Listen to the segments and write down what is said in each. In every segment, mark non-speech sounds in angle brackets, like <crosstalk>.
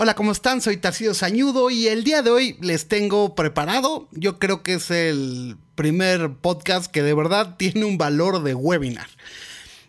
Hola, ¿cómo están? Soy Tarcillo Sañudo y el día de hoy les tengo preparado, yo creo que es el primer podcast que de verdad tiene un valor de webinar.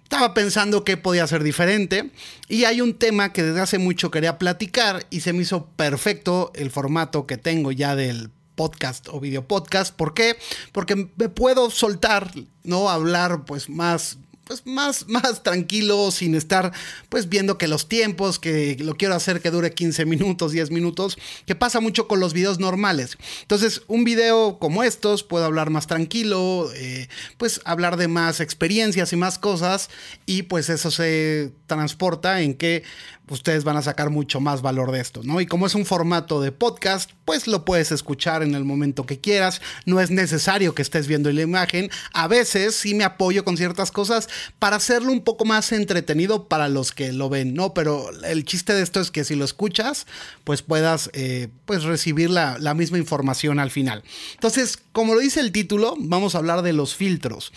Estaba pensando qué podía ser diferente y hay un tema que desde hace mucho quería platicar y se me hizo perfecto el formato que tengo ya del podcast o video podcast. ¿Por qué? Porque me puedo soltar, ¿no? Hablar pues más pues más, <laughs> más tranquilo, sin estar pues viendo que los tiempos, que lo quiero hacer que dure 15 minutos, 10 minutos, que pasa mucho con los videos normales. Entonces, un video como estos, puedo hablar más tranquilo, eh, pues hablar de más experiencias y más cosas, y pues eso se transporta en que ustedes van a sacar mucho más valor de esto, ¿no? Y como es un formato de podcast, pues lo puedes escuchar en el momento que quieras, no es necesario que estés viendo la imagen, a veces sí me apoyo con ciertas cosas para hacerlo un poco más entretenido para los que lo ven, ¿no? Pero el chiste de esto es que si lo escuchas, pues puedas eh, pues recibir la, la misma información al final. Entonces, como lo dice el título, vamos a hablar de los filtros.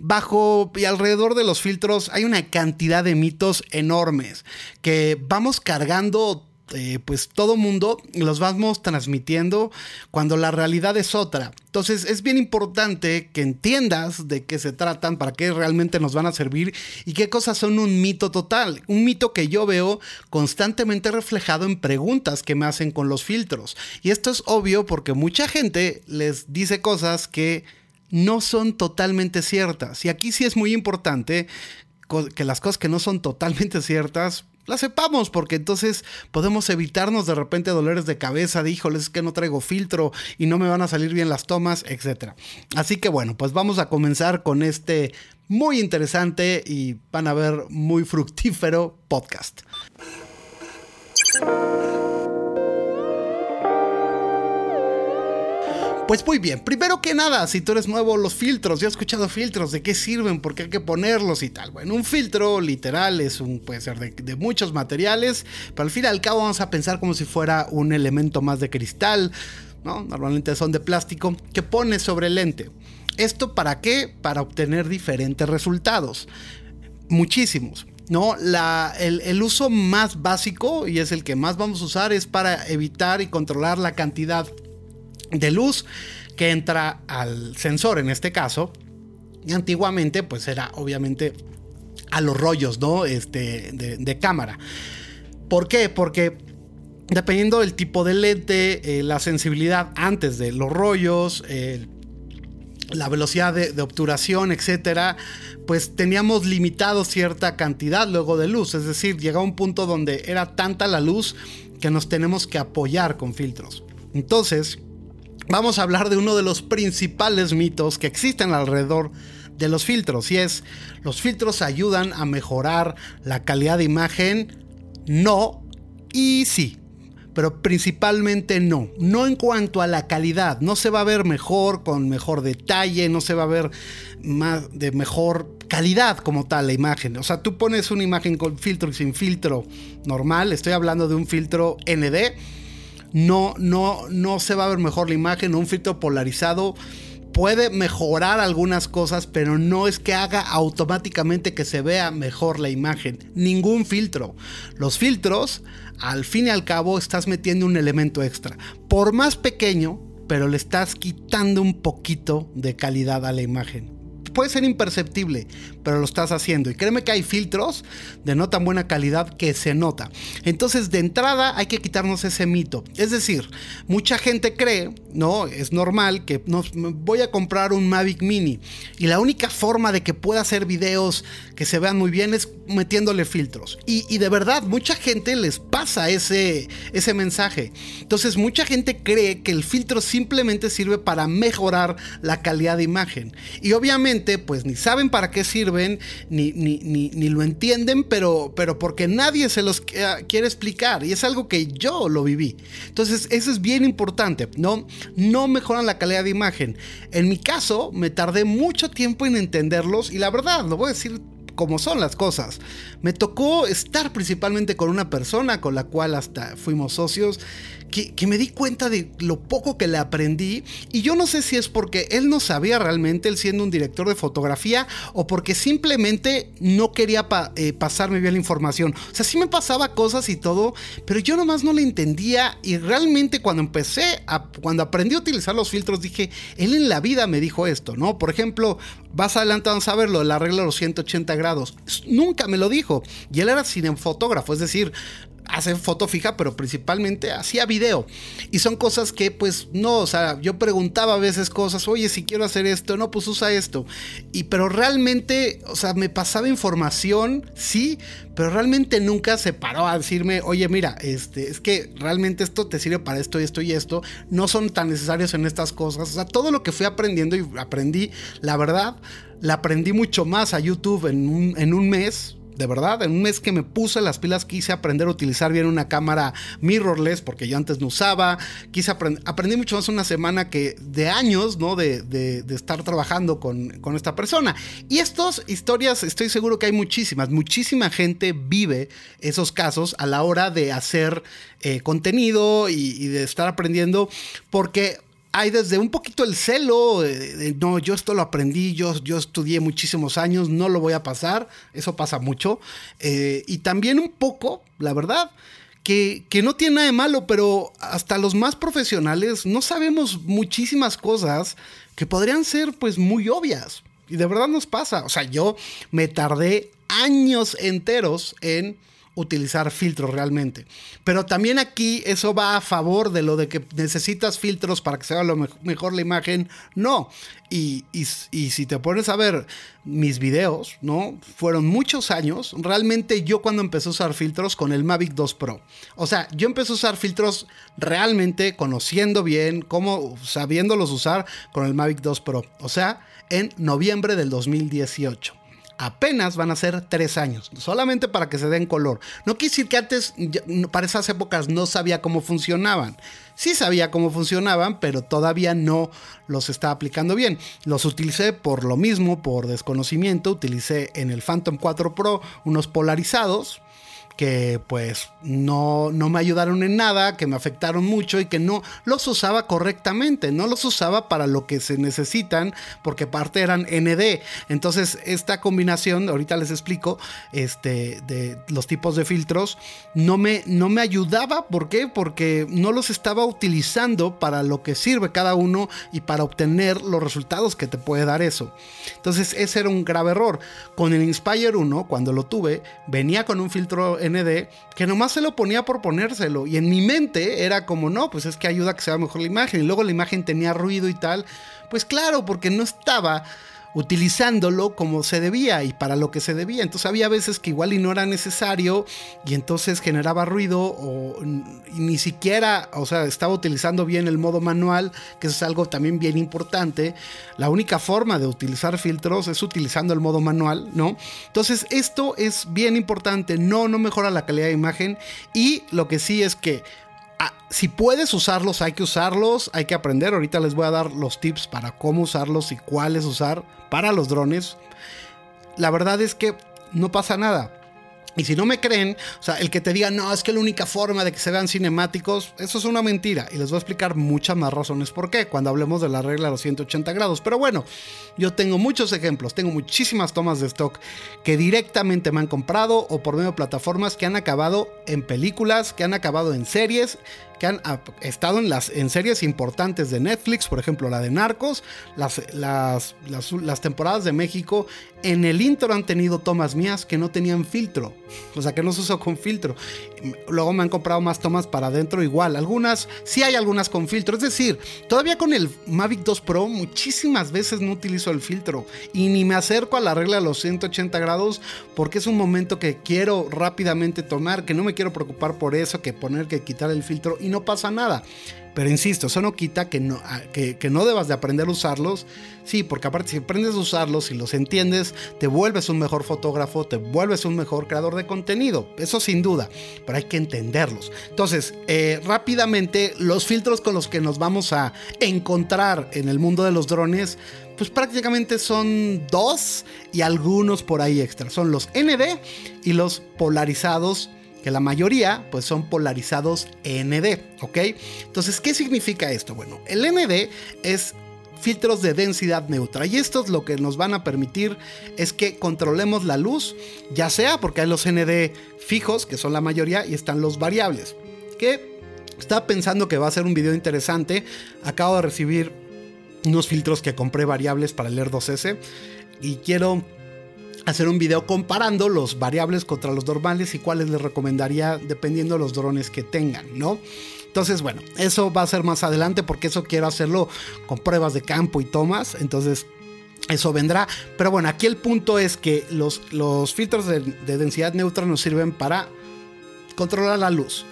Bajo y alrededor de los filtros hay una cantidad de mitos enormes que vamos cargando eh, pues todo mundo los vamos transmitiendo cuando la realidad es otra. Entonces es bien importante que entiendas de qué se tratan, para qué realmente nos van a servir y qué cosas son un mito total. Un mito que yo veo constantemente reflejado en preguntas que me hacen con los filtros. Y esto es obvio porque mucha gente les dice cosas que no son totalmente ciertas. Y aquí sí es muy importante que las cosas que no son totalmente ciertas las sepamos, porque entonces podemos evitarnos de repente dolores de cabeza, de híjoles, es que no traigo filtro y no me van a salir bien las tomas, etc. Así que bueno, pues vamos a comenzar con este muy interesante y van a ver muy fructífero podcast. Pues muy bien, primero que nada, si tú eres nuevo, los filtros, yo he escuchado filtros, de qué sirven, por qué hay que ponerlos y tal. Bueno, un filtro literal es un, puede ser de, muchos materiales, pero al fin y al cabo vamos a pensar como si fuera un elemento más de cristal, ¿no? Normalmente son de plástico, que pones sobre el lente. ¿Esto para qué? Para obtener diferentes resultados. Muchísimos. ¿no? La, el, el, uso más básico y es el que más vamos a usar es para evitar y controlar la cantidad de luz que entra al sensor en este caso. Y antiguamente pues era obviamente a los rollos, ¿no? Este, de, cámara. ¿Por qué? Porque dependiendo del tipo de lente, eh, la sensibilidad antes de los rollos, la velocidad de, obturación, etcétera, pues teníamos limitado cierta cantidad luego de luz. Es decir, llegaba un punto donde era tanta la luz que nos tenemos que apoyar con filtros. Entonces, vamos a hablar de uno de los principales mitos que existen alrededor de los filtros y es los filtros ayudan a mejorar la calidad de imagen no y sí pero principalmente no. No en cuanto a la calidad. No se va a ver mejor, con mejor detalle, no se va a ver más de mejor calidad como tal la imagen. O sea, tú pones una imagen con filtro y sin filtro normal. Estoy hablando de un filtro ND no, no, no se va a ver mejor la imagen. Un filtro polarizado puede mejorar algunas cosas, pero no es que haga automáticamente que se vea mejor la imagen. Ningún filtro. Los filtros, al fin y al cabo, estás metiendo un elemento extra. Por más pequeño, pero le estás quitando un poquito de calidad a la imagen puede ser imperceptible, pero lo estás haciendo. Y créeme que hay filtros de no tan buena calidad que se nota. Entonces, de entrada hay que quitarnos ese mito. Es decir, mucha gente cree, ¿no? Es normal que voy a comprar un Mavic Mini y la única forma de que pueda hacer videos que se vean muy bien es metiéndole filtros. Y, de verdad, mucha gente les pasa ese, ese mensaje. Entonces, mucha gente cree que el filtro simplemente sirve para mejorar la calidad de imagen. Y obviamente, pues ni saben para qué sirven, ni, ni, lo entienden, pero, pero porque nadie se los quiere explicar. Y es algo que yo lo viví. Entonces, eso es bien importante, ¿no? No mejoran la calidad de imagen. En mi caso, me tardé mucho tiempo en entenderlos y la verdad, lo voy a decir como son las cosas. Me tocó estar principalmente con una persona con la cual hasta fuimos socios que, me di cuenta de lo poco que le aprendí y yo no sé si es porque él no sabía realmente, él siendo un director de fotografía, o porque simplemente no quería eh, pasarme bien la información. O sea, sí me pasaba cosas y todo, pero yo nomás no le entendía y realmente cuando empecé, cuando aprendí a utilizar los filtros, dije, él en la vida me dijo esto, ¿no? Por ejemplo, vas adelante a saberlo, la regla de los 180 grados. Nunca me lo dijo. Y él era cinefotógrafo, es decir, hace foto fija, pero principalmente hacía video. Y son cosas que pues no, o sea, yo preguntaba a veces cosas, oye, si quiero hacer esto, no, pues usa esto. Y pero realmente, o sea, me pasaba información, sí, pero realmente nunca se paró a decirme, oye, mira, este, es que realmente esto te sirve para esto y esto y esto, no son tan necesarios en estas cosas. O sea, todo lo que fui aprendiendo y aprendí, la verdad, la aprendí mucho más a YouTube en en un mes, de verdad, en un mes que me puse las pilas quise aprender a utilizar bien una cámara mirrorless, porque yo antes no usaba, quise aprender, aprendí mucho más una semana que de años, ¿no? De, estar trabajando con, esta persona. Y estas historias, estoy seguro que hay muchísimas, muchísima gente vive esos casos a la hora de hacer eh, contenido y de estar aprendiendo, porque hay desde un poquito el celo, de, no, yo esto lo aprendí, yo, yo estudié muchísimos años, no lo voy a pasar, eso pasa mucho. Eh, y también un poco, la verdad, que, que, no tiene nada de malo, pero hasta los más profesionales no sabemos muchísimas cosas que podrían ser pues muy obvias. Y de verdad nos pasa. O sea, yo me tardé años enteros en utilizar filtros realmente. Pero también aquí eso va a favor de lo de que necesitas filtros para que se vea lo mejor la imagen. No. Y, y, si te pones a ver mis videos, ¿no? Fueron muchos años. Realmente yo cuando empecé a usar filtros con el Mavic 2 Pro. O sea, yo empecé a usar filtros realmente conociendo bien, cómo sabiéndolos usar con el Mavic 2 Pro. O sea, en noviembre del 2018 apenas van a ser tres años, solamente para que se den color. No quiere decir que antes, para esas épocas, no sabía cómo funcionaban. Sí sabía cómo funcionaban, pero todavía no los estaba aplicando bien. Los utilicé por lo mismo, por desconocimiento. Utilicé en el Phantom 4 Pro unos polarizados que pues no, no me ayudaron en nada, que me afectaron mucho y que no los usaba correctamente, no los usaba para lo que se necesitan, porque parte eran ND. Entonces esta combinación, ahorita les explico, este, de los tipos de filtros, no me, no me ayudaba, ¿por qué? Porque no los estaba utilizando para lo que sirve cada uno y para obtener los resultados que te puede dar eso. Entonces ese era un grave error. Con el Inspire 1, cuando lo tuve, venía con un filtro ND que nomás se lo ponía por ponérselo. Y en mi mente era como, no, pues es que ayuda a que sea mejor la imagen. Y luego la imagen tenía ruido y tal. Pues claro, porque no estaba utilizándolo como se debía y para lo que se debía. Entonces había veces que igual y no era necesario y entonces generaba ruido o ni siquiera, o sea, estaba utilizando bien el modo manual, que es algo también bien importante. La única forma de utilizar filtros es utilizando el modo manual, ¿no? Entonces esto es bien importante, no, no mejora la calidad de imagen y lo que sí es que si puedes usarlos, hay que usarlos, hay que aprender. Ahorita les voy a dar los tips para cómo usarlos y cuáles usar para los drones. La verdad es que no pasa nada. Y si no me creen, o sea, el que te diga, no, es que la única forma de que se vean cinemáticos, eso es una mentira. Y les voy a explicar muchas más razones por qué cuando hablemos de la regla de los 180 grados. Pero bueno, yo tengo muchos ejemplos, tengo muchísimas tomas de stock que directamente me han comprado o por medio de plataformas que han acabado en películas, que han acabado en series que han estado en, las, en series importantes de Netflix, por ejemplo la de Narcos, las, las, las, temporadas de México, en el intro han tenido tomas mías que no tenían filtro, o sea que no se usó con filtro. Luego me han comprado más tomas para adentro igual, algunas, sí hay algunas con filtro, es decir, todavía con el Mavic 2 Pro muchísimas veces no utilizo el filtro y ni me acerco a la regla de los 180 grados porque es un momento que quiero rápidamente tomar, que no me quiero preocupar por eso, que poner que quitar el filtro no pasa nada. Pero insisto, eso no quita que no, que, no debas de aprender a usarlos. Sí, porque aparte si aprendes a usarlos y los entiendes, te vuelves un mejor fotógrafo, te vuelves un mejor creador de contenido. Eso sin duda, pero hay que entenderlos. Entonces, eh, rápidamente, los filtros con los que nos vamos a encontrar en el mundo de los drones pues prácticamente son dos y algunos por ahí extra. Son los ND y los polarizados que la mayoría pues son polarizados ND, ¿ok? Entonces, ¿qué significa esto? Bueno, el ND es filtros de densidad neutra y estos lo que nos van a permitir es que controlemos la luz, ya sea porque hay los ND fijos, que son la mayoría, y están los variables, que estaba pensando que va a ser un video interesante, acabo de recibir unos filtros que compré variables para el Air 2S y quiero hacer un video comparando los variables contra los normales y cuáles les recomendaría dependiendo de los drones que tengan, ¿no? Entonces, bueno, eso va a ser más adelante porque eso quiero hacerlo con pruebas de campo y tomas, entonces eso vendrá. Pero bueno, aquí el punto es que los, los filtros de, de densidad neutra nos sirven para controlar la luz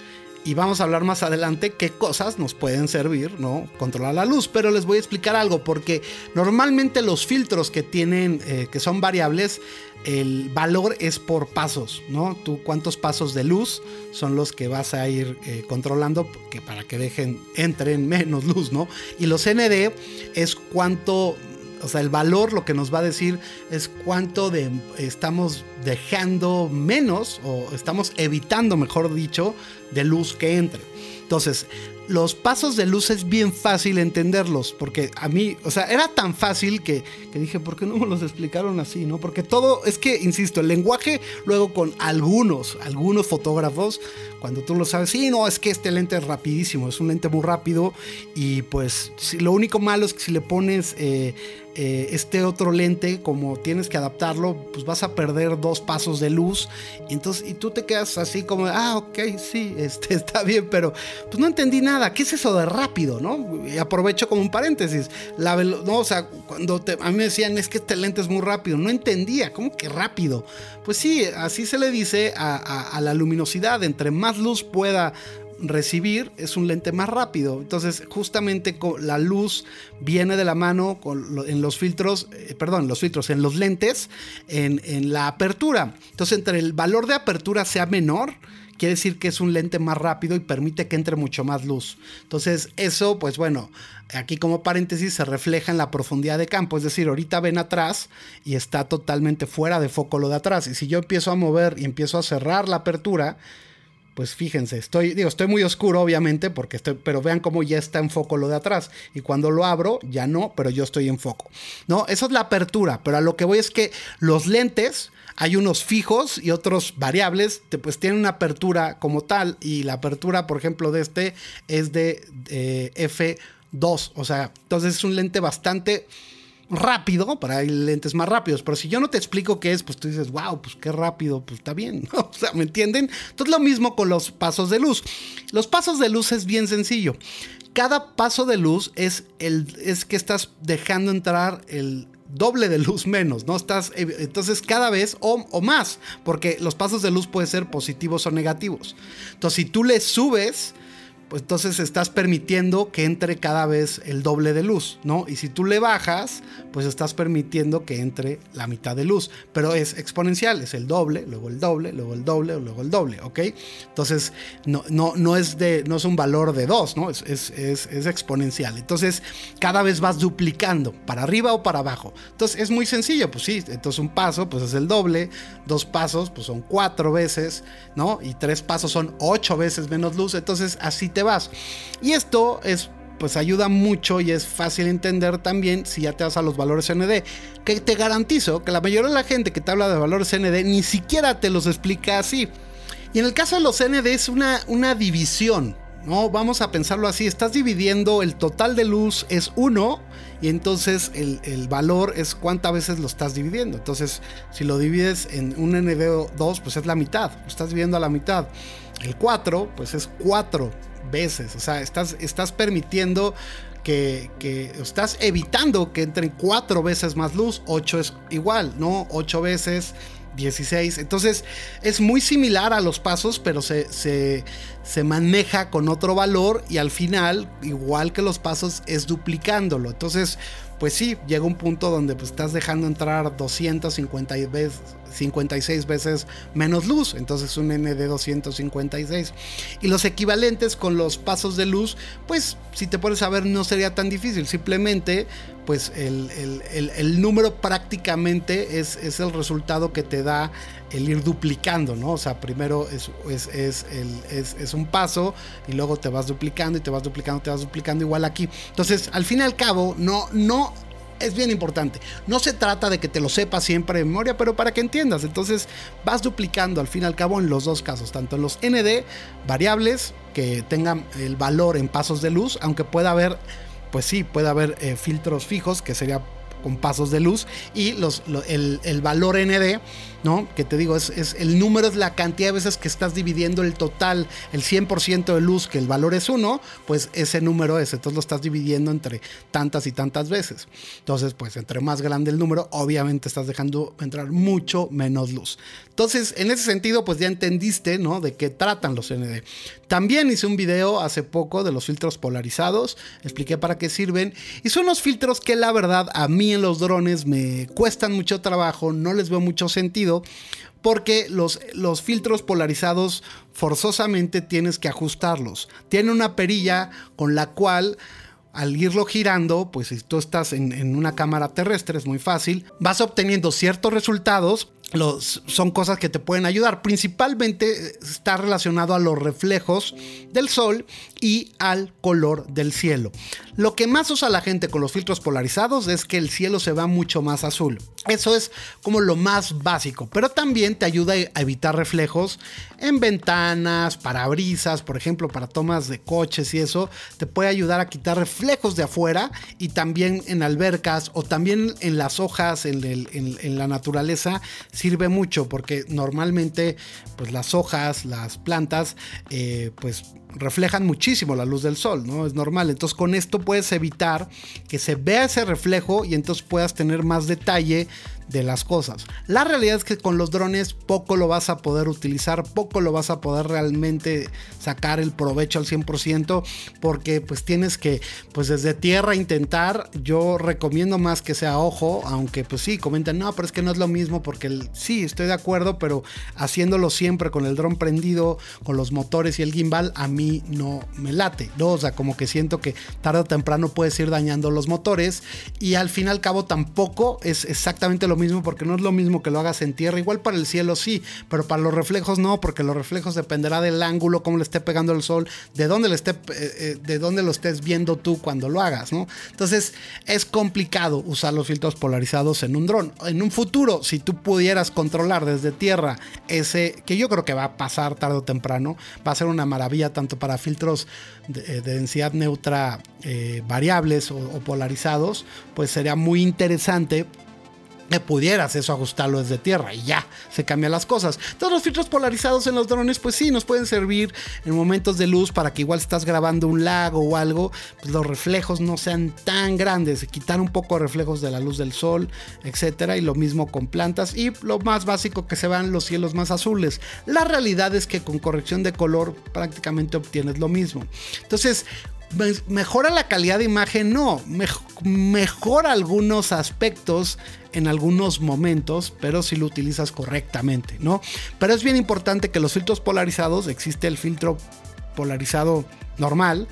y vamos a hablar más adelante qué cosas nos pueden servir, ¿no? Controlar la luz, pero les voy a explicar algo porque normalmente los filtros que tienen, eh, que son variables, el valor es por pasos, ¿no? Tú cuántos pasos de luz son los que vas a ir eh, controlando que para que dejen, entren menos luz, ¿no? Y los ND es cuánto o sea, el valor lo que nos va a decir es cuánto estamos dejando menos o estamos evitando, mejor dicho, de luz que entre. Entonces, los pasos de luz es bien fácil entenderlos, porque a mí, o sea, era tan fácil que, dije, ¿por qué no me los explicaron así? ¿no? Porque todo, es que, insisto, el lenguaje, luego con algunos, algunos fotógrafos, cuando tú lo sabes, sí, no, es que este lente es rapidísimo, es un lente muy rápido y pues lo único malo es que si le pones... Eh, eh, este otro lente, como tienes que adaptarlo, pues vas a perder dos pasos de luz. Y entonces, y tú te quedas así como, ah, ok, sí, <laughs> este, está bien, pero pues no entendí nada. ¿Qué es eso de rápido, no? Y aprovecho como un paréntesis. La no, o sea, cuando a mí me decían, es que este lente es muy rápido, no entendía, ¿cómo que rápido? Pues sí, así se le dice a la luminosidad. Entre más luz pueda recibir es un lente más rápido. Entonces, justamente la luz viene de la mano en los filtros, eh, perdón, los filtros, en los lentes, en, en, la apertura. Entonces, entre el valor de apertura sea menor, quiere decir que es un lente más rápido y permite que entre mucho más luz. Entonces, eso, pues bueno, aquí como paréntesis se refleja en la profundidad de campo. Es decir, ahorita ven atrás y está totalmente fuera de foco lo de atrás. Y si yo empiezo a mover y empiezo a cerrar la apertura, pues fíjense, estoy, digo, estoy muy oscuro obviamente, porque estoy, pero vean cómo ya está en foco lo de atrás. Y cuando lo abro, ya no, pero yo estoy en foco. No, esa es la apertura, pero a lo que voy es que los lentes, hay unos fijos y otros variables, pues tienen una apertura como tal. Y la apertura, por ejemplo, de este es de F2. O sea, entonces es un lente bastante rápido, para lentes más rápidos, pero si yo no te explico qué es, pues tú dices, wow, pues qué rápido, pues está bien, <laughs> o sea, ¿me entienden? Entonces lo mismo con los pasos de luz. Los pasos de luz es bien sencillo. Cada paso de luz es, el, es que estás dejando entrar el doble de luz menos, ¿no? Estás, entonces cada vez o, o más, porque los pasos de luz pueden ser positivos o negativos. Entonces si tú le subes, pues entonces estás permitiendo que entre cada vez el doble de luz, ¿no? Y si tú le bajas, pues estás permitiendo que entre la mitad de luz, pero es exponencial, es el doble, luego el doble, luego el doble, luego el doble, ¿ok? Entonces no, no, no, es, de, no es un valor de 2, ¿no? Es, es, es, exponencial. Entonces cada vez vas duplicando, para arriba o para abajo. Entonces es muy sencillo, pues sí, entonces un paso pues es el doble, dos pasos pues son cuatro veces, ¿no? Y tres pasos son ocho veces menos luz, entonces así te vas. Y esto es pues ayuda mucho y es fácil entender también si ya te vas a los valores ND. Que te garantizo que la mayoría de la gente que te habla de valores ND ni siquiera te los explica así. Y en el caso de los ND es una, una división. ¿no? Vamos a pensarlo así. Estás dividiendo el total de luz es 1 y entonces el, el, valor es cuántas veces lo estás dividiendo. Entonces si lo divides en un ND2 pues es la mitad. Lo estás dividiendo a la mitad. El 4 pues es 4 veces. O sea, estás, estás permitiendo que, que, estás evitando que entren cuatro veces más luz. 8 es igual, ¿no? 8 veces 16. Entonces es muy similar a los pasos, pero se, se, se, maneja con otro valor y al final, igual que los pasos, es duplicándolo. Entonces, pues sí, llega un punto donde pues, estás dejando entrar 256 veces menos luz, entonces un ND 256. Y los equivalentes con los pasos de luz, pues si te pones a ver no sería tan difícil, simplemente pues el, número prácticamente es, es, el resultado que te da el ir duplicando, ¿no? O sea, primero es, es, es, un paso y luego te vas duplicando y te vas duplicando, te vas duplicando igual aquí. Entonces, al fin y al cabo, no, no, es bien importante. No se trata de que te lo sepas siempre de memoria, pero para que entiendas. Entonces vas duplicando al fin y al cabo en los dos casos, tanto en los ND variables que tengan el valor en pasos de luz, aunque pueda haber pues sí, puede haber eh, filtros fijos, que sería con pasos de luz, y los, el, el, valor ND ¿no? Que te digo, es, el número es la cantidad de veces que estás dividiendo el total, el 100% de luz, que el valor es 1, pues ese número es, entonces lo estás dividiendo entre tantas y tantas veces. Entonces, pues entre más grande el número, obviamente estás dejando entrar mucho menos luz. Entonces, en ese sentido, pues ya entendiste, ¿no? De qué tratan los ND. También hice un video hace poco de los filtros polarizados, expliqué para qué sirven, y son unos filtros que la verdad a mí en los drones me cuestan mucho trabajo, no les veo mucho sentido, porque los, los filtros polarizados forzosamente tienes que ajustarlos. Tiene una perilla con la cual al irlo girando, pues si tú estás en, en, una cámara terrestre, es muy fácil, vas obteniendo ciertos resultados son cosas que te pueden ayudar. Principalmente está relacionado a los reflejos del sol y al color del cielo. Lo que más usa la gente con los filtros polarizados es que el cielo se va mucho más azul. Eso es como lo más básico, pero también te ayuda a evitar reflejos en ventanas, parabrisas, por ejemplo, para tomas de coches y eso. Te puede ayudar a quitar reflejos de afuera y también en albercas o también en las hojas, en la naturaleza sirve mucho porque normalmente pues las hojas, las plantas, eh, pues reflejan muchísimo la luz del sol, ¿no? Es normal. Entonces con esto puedes evitar que se vea ese reflejo y entonces puedas tener más detalle de las cosas. La realidad es que con los drones poco lo vas a poder utilizar, poco lo vas a poder realmente sacar el provecho al 100% porque pues tienes que pues desde tierra intentar, yo recomiendo más que sea ojo, aunque pues sí, comentan, no, pero es que no es lo mismo porque sí, estoy de acuerdo, pero haciéndolo siempre con el dron prendido, con los motores y el gimbal, a mí no me late, ¿no? O sea, como que siento que tarde o temprano puedes ir dañando los motores y al fin y al cabo tampoco es exactamente lo mismo porque no es lo mismo que lo hagas en tierra. Igual para el cielo sí, pero para los reflejos no, porque los reflejos dependerá del ángulo, cómo le esté pegando el sol, de dónde, le esté, eh, eh, de dónde lo estés viendo tú cuando lo hagas, ¿no? Entonces es complicado usar los filtros polarizados en un dron. En un futuro, si tú pudieras controlar desde tierra ese, que yo creo que va a pasar tarde o temprano, va a ser una maravilla tanto para filtros de, eh, densidad neutra variables o polarizados, pues sería muy interesante que pudieras eso ajustarlo desde tierra y ya se cambian las cosas. Todos los filtros polarizados en los drones, pues sí, nos pueden servir en momentos de luz para que igual estás grabando un lago o algo, pues los reflejos no sean tan grandes, quitar un poco reflejos de la luz del sol, etcétera, y lo mismo con plantas y lo más básico que se vean los cielos más azules. La realidad es que con corrección de color prácticamente obtienes lo mismo. Entonces, mejora la calidad de imagen, no, mejora algunos aspectos en algunos momentos, pero si lo utilizas correctamente, ¿no? Pero es bien importante que los filtros polarizados, existe el filtro polarizado normal,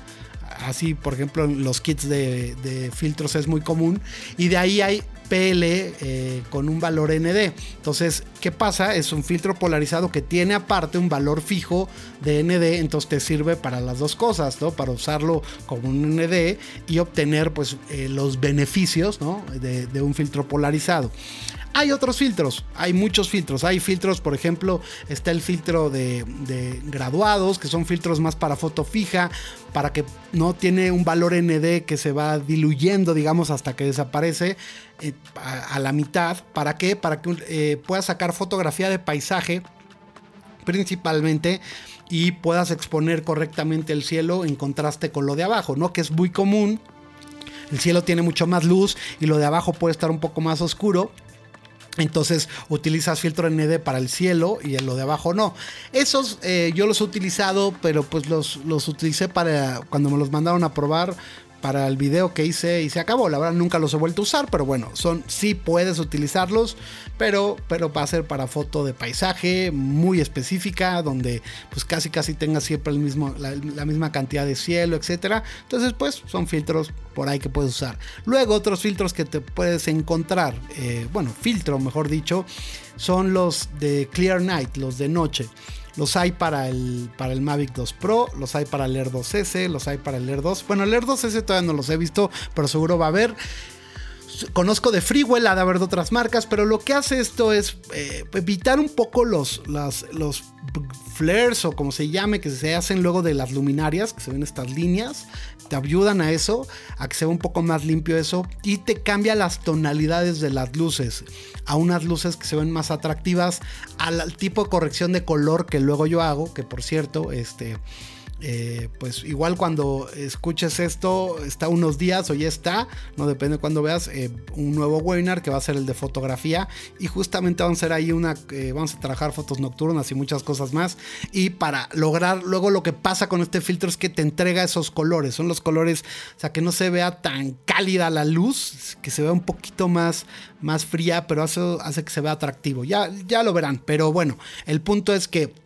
así por ejemplo en los kits de, de filtros es muy común, y de ahí hay PL eh, con un valor ND. Entonces, ¿qué pasa? Es un filtro polarizado que tiene aparte un valor fijo de ND, entonces te sirve para las dos cosas, ¿no? Para usarlo como un ND y obtener pues eh, los beneficios, de, de un filtro polarizado. Hay otros filtros, hay muchos filtros. Hay filtros, por ejemplo, está el filtro de, graduados, que son filtros más para foto fija, para que no tiene un valor ND que se va diluyendo, digamos, hasta que desaparece eh, a, la mitad. ¿Para qué? Para que eh, puedas sacar fotografía de paisaje principalmente y puedas exponer correctamente el cielo en contraste con lo de abajo, ¿no? Que es muy común. El cielo tiene mucho más luz y lo de abajo puede estar un poco más oscuro. Entonces utilizas filtro ND para el cielo y en lo de abajo no. Esos eh, yo los he utilizado, pero pues los, los utilicé para cuando me los mandaron a probar para el video que hice y se acabó. La verdad nunca los he vuelto a usar, pero bueno, son sí puedes utilizarlos, pero, pero va a ser para foto de paisaje muy específica, donde pues casi casi tengas siempre el mismo, la, misma cantidad de cielo, etcétera. Entonces pues son filtros por ahí que puedes usar. Luego otros filtros que te puedes encontrar, eh, bueno, filtro mejor dicho, son los de Clear Night, los de noche. Los hay para el, para el Mavic 2 Pro, los hay para el Air 2S, los hay para el Air 2. Bueno, el Air 2S todavía no los he visto, pero seguro va a haber. Conozco de Freewell, ha de haber de otras marcas, pero lo que hace esto es eh, evitar un poco los, los flares o como se llame, que se hacen luego de las luminarias, que se ven estas líneas, te ayudan a eso, a que se vea un poco más limpio eso, y te cambia las tonalidades de las luces, a unas luces que se ven más atractivas, al tipo de corrección de color que luego yo hago, que por cierto, este eh, pues igual cuando escuches esto, está unos días o ya está, no depende cuando veas, eh, un nuevo webinar que va a ser el de fotografía y justamente vamos a hacer ahí una, eh, vamos a trabajar fotos nocturnas y muchas cosas más. Y para lograr luego lo que pasa con este filtro es que te entrega esos colores, son los colores, o sea que no se vea tan cálida la luz, que se vea un poquito más, más fría, pero eso hace que se vea atractivo, ya, ya lo verán, pero bueno, el punto es que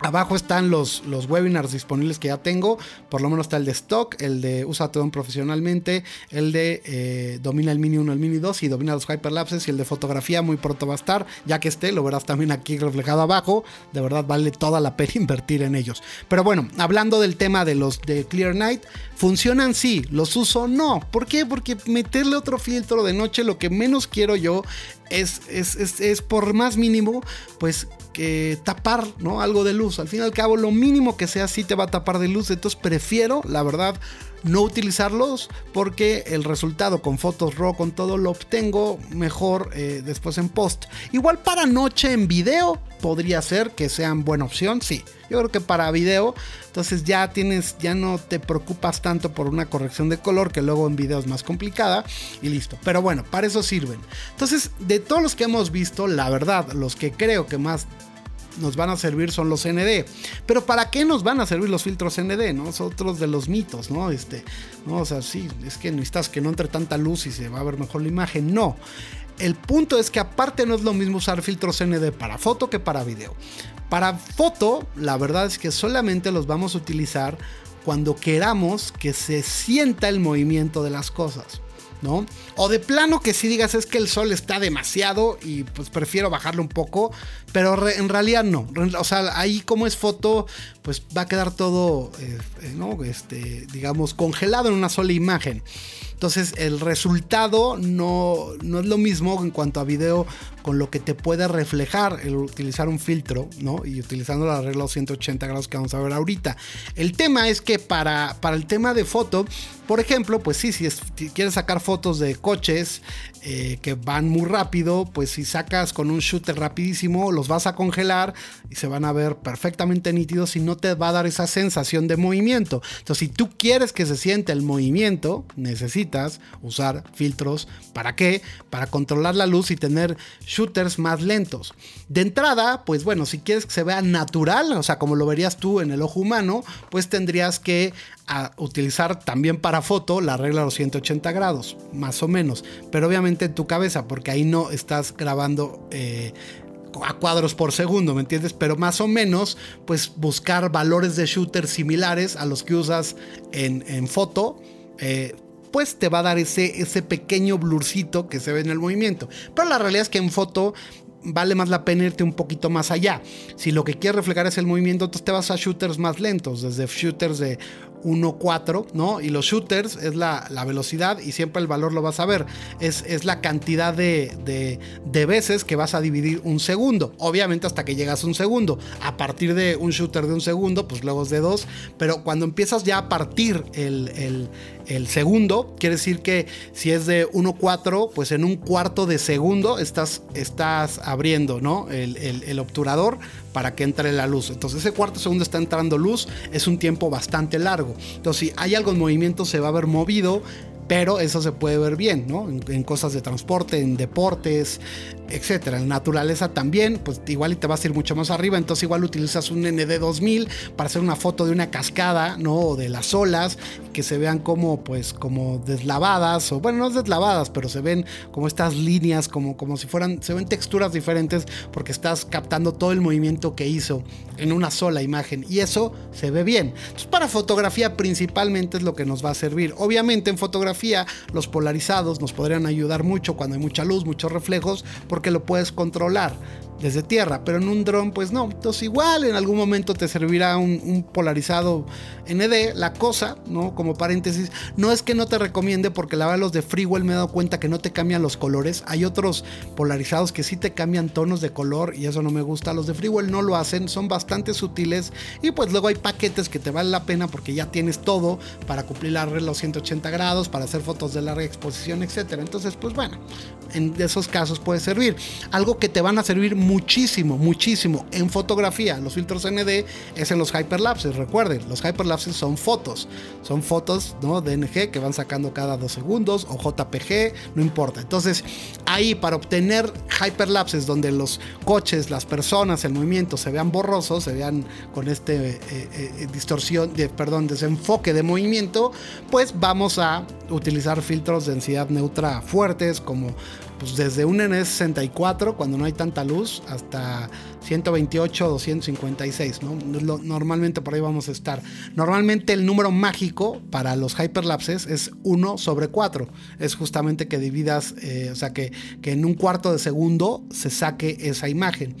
Abajo están los, los webinars disponibles que ya tengo. Por lo menos está el de stock, el de usa todo profesionalmente, el de eh, domina el Mini 1, el Mini 2 y domina los hyperlapses y el de fotografía muy pronto va a estar. Ya que esté, lo verás también aquí reflejado abajo. De verdad vale toda la pena <laughs> invertir en ellos. Pero bueno, hablando del tema de los de Clear Night, ¿funcionan? Sí, los uso no. ¿Por qué? Porque meterle otro filtro de noche lo que menos quiero yo es, es, es, es por más mínimo, pues que tapar ¿no? algo de luz. Al fin y al cabo, lo mínimo que sea sí te va a tapar de luz. Entonces prefiero, la verdad, no utilizarlos porque el resultado con fotos RAW, con todo, lo obtengo mejor eh, después en post. Igual para noche en video podría ser que sean buena opción, sí. Yo creo que para video, entonces ya tienes, ya no te preocupas tanto por una corrección de color que luego en video es más complicada y listo. Pero bueno, para eso sirven. Entonces, de todos los que hemos visto, la verdad, los que creo que más nos van a servir son los ND. Pero ¿para qué nos van a servir los filtros ND? ¿no? De los mitos, ¿no? Este, ¿no? O sea, sí, es que necesitas que no entre tanta luz y se va a ver mejor la imagen. No. El punto es que aparte no es lo mismo usar filtros ND para foto que para video. Para foto, la verdad es que solamente los vamos a utilizar cuando queramos que se sienta el movimiento de las cosas. ¿No? O de plano que si digas es que el sol está demasiado y pues prefiero bajarlo un poco, pero en realidad no. O sea, ahí como es foto, pues va a quedar todo, eh, eh, ¿no? Este, digamos, congelado en una sola imagen. Entonces el resultado no, no es lo mismo en cuanto a video con lo que te puede reflejar el utilizar un filtro, ¿no? Y utilizando la regla 180 grados que vamos a ver ahorita. El tema es que para, para el tema de foto, por ejemplo, pues sí, si, quieres sacar fotos de coches eh, que van muy rápido, pues si sacas con un shooter rapidísimo, los vas a congelar y se van a ver perfectamente nítidos y no te va a dar esa sensación de movimiento. Entonces, si tú quieres que se siente el movimiento, necesitas usar filtros. ¿Para qué? Para controlar la luz y tener shooters más lentos. De entrada, pues bueno, si quieres que se vea natural, o sea, como lo verías tú en el ojo humano, pues tendrías que ah, utilizar también para foto la regla de los 180 grados, más o menos. Pero obviamente en tu cabeza, porque ahí no estás grabando. Eh, a cuadros por segundo, ¿me entiendes? Pero más o menos, pues buscar valores de shooter similares a los que usas en, foto, eh, pues te va a dar ese, ese pequeño blurcito que se ve en el movimiento. Pero la realidad es que en foto vale más la pena irte un poquito más allá. Si lo que quieres reflejar es el movimiento, entonces te vas a shooters más lentos, desde shooters de 1.4, ¿no? Y los shooters es la, velocidad y siempre el valor lo vas a ver. Es, es la cantidad de, de, veces que vas a dividir un segundo. Obviamente hasta que llegas a un segundo. A partir de un shooter de un segundo, pues luego es de dos. Pero cuando empiezas ya a partir el, el segundo, quiere decir que si es de 1.4, pues en un cuarto de segundo estás, estás abriendo ¿no? el, el, obturador para que entre la luz. Entonces ese cuarto segundo está entrando luz, es un tiempo bastante largo. Entonces si hay algo en movimiento se va a ver movido pero eso se puede ver bien, ¿no? En, cosas de transporte, en deportes, etcétera. En naturaleza también, pues igual y te vas a ir mucho más arriba, entonces igual utilizas un ND2000 para hacer una foto de una cascada, ¿no? O de las olas, que se vean como pues como deslavadas o bueno no deslavadas pero se ven como estas líneas como como si fueran se ven texturas diferentes porque estás captando todo el movimiento que hizo en una sola imagen y eso se ve bien entonces para fotografía principalmente es lo que nos va a servir obviamente en fotografía los polarizados nos podrían ayudar mucho cuando hay mucha luz muchos reflejos porque lo puedes controlar desde tierra, pero en un dron pues no. Entonces igual en algún momento te servirá un, polarizado ND. La cosa, ¿no? Como paréntesis, no es que no te recomiende porque la verdad los de Freewell me he dado cuenta que no te cambian los colores. Hay otros polarizados que sí te cambian tonos de color y eso no me gusta. Los de Freewell no lo hacen, son bastante sutiles y pues luego hay paquetes que te valen la pena porque ya tienes todo para cumplir la regla los 180 grados, para hacer fotos de larga exposición, etcétera. Entonces pues bueno, en esos casos puede servir. Algo que te van a servir muchísimo, muchísimo en fotografía. Los filtros ND es en los hyperlapses. Recuerden, los hyperlapses son fotos. Son fotos ¿no? DNG que van sacando cada dos segundos o JPG, no importa. Entonces, ahí para obtener hyperlapses donde los coches, las personas, el movimiento se vean borrosos, se vean con este eh, eh, eh, distorsión, de, perdón, desenfoque de movimiento, pues vamos a utilizar filtros de densidad neutra fuertes como pues desde un N64 cuando no hay tanta luz hasta 128 256, ¿no? Normalmente por ahí vamos a estar. Normalmente el número mágico para los hyperlapses es 1 sobre 4. Es justamente que dividas, eh, o sea, que, que en un cuarto de segundo se saque esa imagen.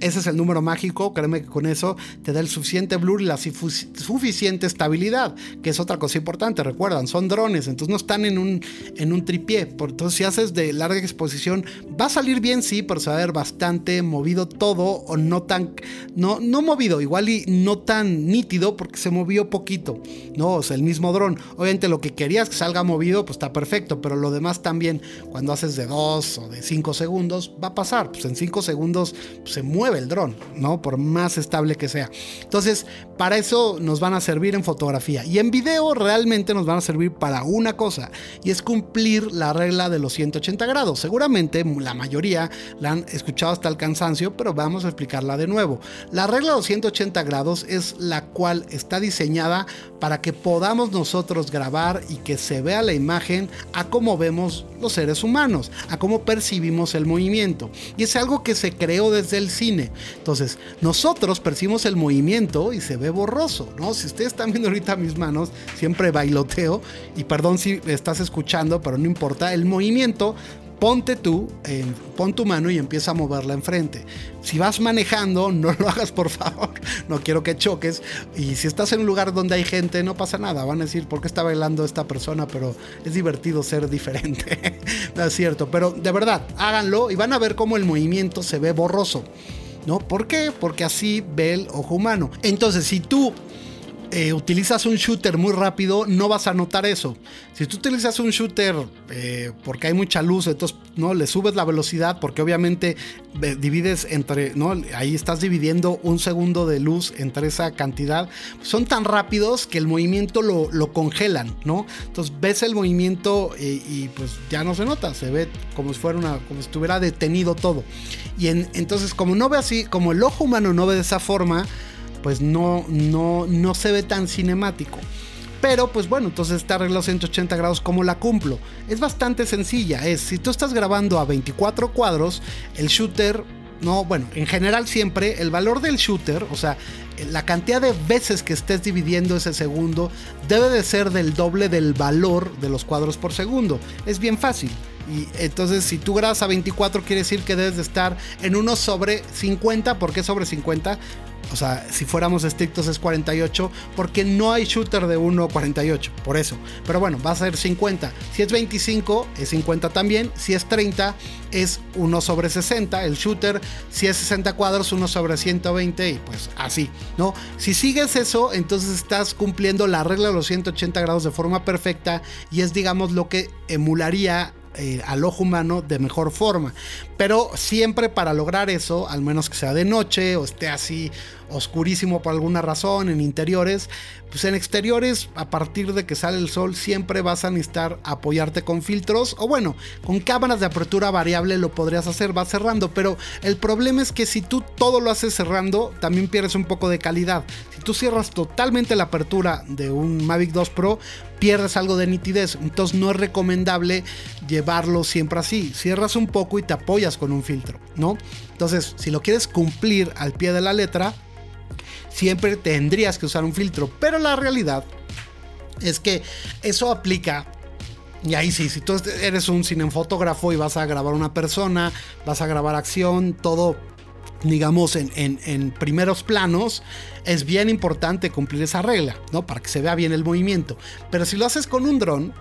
Ese es el número mágico, créeme que con eso te da el suficiente blur y la suficiente estabilidad, que es otra cosa importante, recuerdan, son drones, entonces no están en un, en un tripié, por, entonces si haces de larga exposición, va a salir bien, sí, pero se va a ver bastante movido todo o no tan, no, no movido, igual y no tan nítido porque se movió poquito, ¿no? O sea, el mismo dron, obviamente lo que querías que salga movido, pues está perfecto, pero lo demás también, cuando haces de 2 o de 5 segundos, va a pasar, pues en 5 segundos pues, se mueve el dron, ¿no? Por más estable que sea. Entonces, para eso nos van a servir en fotografía. Y en video realmente nos van a servir para una cosa, y es cumplir la regla de los 180 grados. Seguramente la mayoría la han escuchado hasta el cansancio, pero vamos a explicarla de nuevo. La regla de los 180 grados es la cual está diseñada para que podamos nosotros grabar y que se vea la imagen a cómo vemos los seres humanos, a cómo percibimos el movimiento. Y es algo que se creó desde el cine. Entonces, nosotros percibimos el movimiento y se ve borroso, ¿no? Si ustedes están viendo ahorita mis manos, siempre bailoteo, y perdón si estás escuchando, pero no importa, el movimiento ponte tú, pon tu mano y empieza a moverla enfrente. Si vas manejando, <laughs> no lo hagas por favor, no quiero que choques. Y si estás en un lugar donde hay gente, no pasa nada. Van a decir, ¿por qué está bailando esta persona? Pero es divertido ser diferente. <laughs> no es cierto, pero de verdad, háganlo y van a ver cómo el movimiento se ve borroso. ¿No? ¿Por qué? Porque así ve el ojo humano. Entonces, si tú eh, utilizas un shooter muy rápido, no vas a notar eso. Si tú utilizas un shooter eh, porque hay mucha luz, entonces no le subes la velocidad porque obviamente eh, divides entre, ¿no? Ahí estás dividiendo un segundo de luz entre esa cantidad. Son tan rápidos que el movimiento lo, congelan, ¿no? Entonces ves el movimiento y, pues ya no se nota, se ve como si fuera una, como estuviera detenido todo. Y entonces como no ve así, como el ojo humano no ve de esa forma, pues no, no, no se ve tan cinemático. Pero pues bueno, entonces esta regla 180 grados, ¿cómo la cumplo? Es bastante sencilla, es si tú estás grabando a 24 cuadros, el shooter, no, bueno, en general siempre el valor del shooter, o sea, la cantidad de veces que estés dividiendo ese segundo debe de ser del doble del valor de los cuadros por segundo. Es bien fácil. Y entonces, si tú grabas a 24, quiere decir que debes de estar en 1 sobre 50. ¿Por qué sobre 50? O sea, si fuéramos estrictos es 48, porque no hay shooter de 1.48, por eso. Pero bueno, va a ser 50. Si es 25, es 50 también. Si es 30, es 1 sobre 60 el shooter. Si es 60 cuadros, 1 sobre 120 y pues así, ¿no? Si sigues eso, entonces estás cumpliendo la regla de los 180 grados de forma perfecta y es, digamos, lo que emularía eh, al ojo humano de mejor forma. Pero siempre para lograr eso, al menos que sea de noche o esté así oscurísimo por alguna razón, en interiores, pues en exteriores, a partir de que sale el sol, siempre vas a necesitar apoyarte con filtros, o bueno, con cámaras de apertura variable lo podrías hacer, va cerrando, pero el problema es que si tú todo lo haces cerrando, también pierdes un poco de calidad. Si tú cierras totalmente la apertura de un Mavic 2 Pro, pierdes algo de nitidez. Entonces no es recomendable llevarlo siempre así. Cierras un poco y te apoyas con un filtro, ¿no? Entonces, si lo quieres cumplir al pie de la letra, siempre tendrías que usar un filtro. Pero la realidad es que eso aplica y ahí sí, si tú eres un cinefotógrafo y vas a grabar una persona, vas a grabar acción, todo digamos, en, primeros planos, es bien importante cumplir esa regla, ¿no? Para que se vea bien el movimiento. Pero si lo haces con un dron,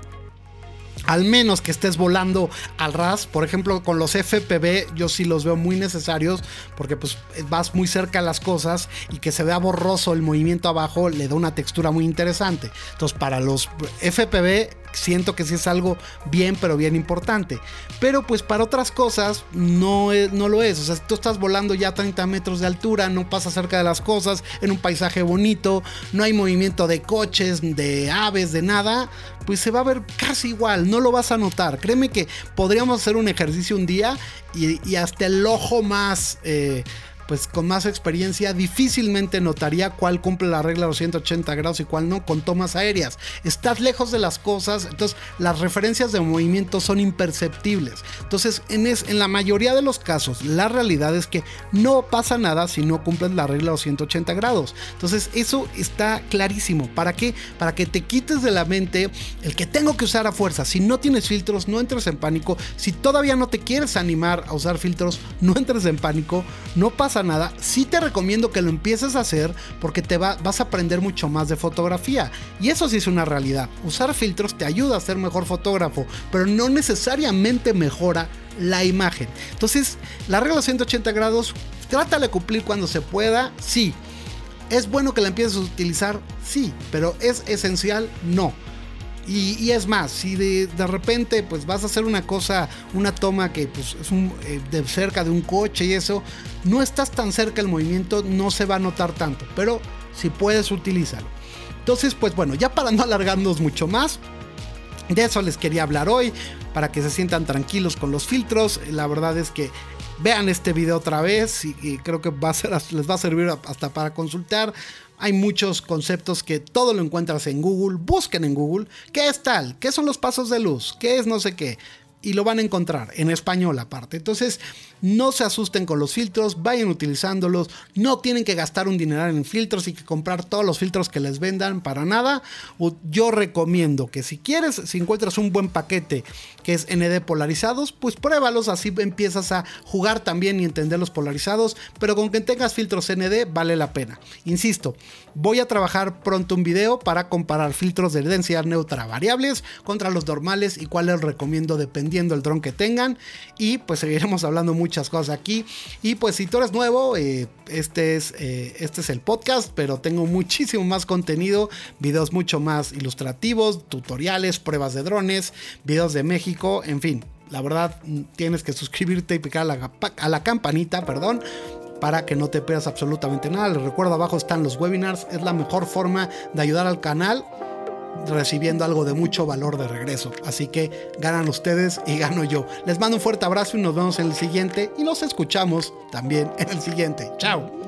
al menos que estés volando al ras, por ejemplo, con los FPV yo sí los veo muy necesarios porque pues vas muy cerca a las cosas y que se vea borroso el movimiento abajo le da una textura muy interesante. Entonces, para los FPV siento que sí es algo bien, pero bien importante. Pero pues para otras cosas no, no lo es. O sea, tú estás volando ya a 30 metros de altura, no pasa cerca de las cosas, en un paisaje bonito, no hay movimiento de coches, de aves, de nada, pues se va a ver casi igual, no lo vas a notar. Créeme que podríamos hacer un ejercicio un día y, hasta el ojo más... Eh, pues con más experiencia difícilmente notaría cuál cumple la regla de los 180 grados y cuál no con tomas aéreas. Estás lejos de las cosas, entonces las referencias de movimiento son imperceptibles. Entonces, en, es, en la mayoría de los casos, la realidad es que no pasa nada si no cumples la regla de los 180 grados. Entonces, eso está clarísimo. ¿Para qué? Para que te quites de la mente el que tengo que usar a fuerza. Si no tienes filtros, no entres en pánico. Si todavía no te quieres animar a usar filtros, no entres en pánico. No pasa nada, sí te recomiendo que lo empieces a hacer porque te vas a aprender mucho más de fotografía. Y eso sí es una realidad. Usar filtros te ayuda a ser mejor fotógrafo, pero no necesariamente mejora la imagen. Entonces, la regla 180 grados, trata de cumplir cuando se pueda, sí. ¿Es bueno que la empieces a utilizar? Sí, pero ¿es esencial? No. Y, es más, si de, repente pues vas a hacer una cosa, una toma que pues, es eh, de cerca de un coche y eso, no estás tan cerca el movimiento, no se va a notar tanto, pero si puedes utilízalo. Entonces, pues bueno, ya para no alargarnos mucho más, de eso les quería hablar hoy, para que se sientan tranquilos con los filtros. La verdad es que vean este video otra vez y, creo que va a ser, les va a servir hasta para consultar hay muchos conceptos que todo lo encuentras en Google. Busquen en Google qué es tal, qué son los pasos de luz, qué es no sé qué. Y lo van a encontrar en español aparte. Entonces, no se asusten con los filtros, vayan utilizándolos. No tienen que gastar un dineral en filtros y que comprar todos los filtros que les vendan para nada. Yo recomiendo que si quieres, si encuentras un buen paquete que es ND polarizados, pues pruébalos. Así empiezas a jugar también y entender los polarizados. Pero con que tengas filtros ND, vale la pena. Insisto, voy a trabajar pronto un video para comparar filtros de densidad neutra variables contra los normales y cuáles recomiendo dependiendo del dron que tengan. Y pues seguiremos hablando muchas cosas aquí. Y pues si tú eres nuevo, eh, este, es, eh, este es el podcast, pero tengo muchísimo más contenido, videos mucho más ilustrativos, tutoriales, pruebas de drones, videos de México, en fin. La verdad, tienes que suscribirte y picar a la, a la campanita, perdón, para que no te pierdas absolutamente nada. Les recuerdo abajo están los webinars, es la mejor forma de ayudar al canal recibiendo algo de mucho valor de regreso. Así que ganan ustedes y gano yo. Les mando un fuerte abrazo y nos vemos en el siguiente y nos escuchamos también en el siguiente. Chao.